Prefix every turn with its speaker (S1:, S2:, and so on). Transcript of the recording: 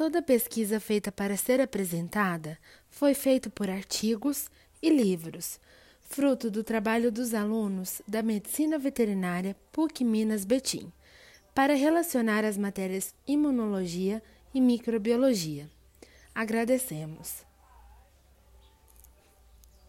S1: Toda pesquisa feita para ser apresentada foi feita por artigos e livros, fruto do trabalho dos alunos da Medicina Veterinária PUC Minas Betim, para relacionar as matérias imunologia e microbiologia. Agradecemos.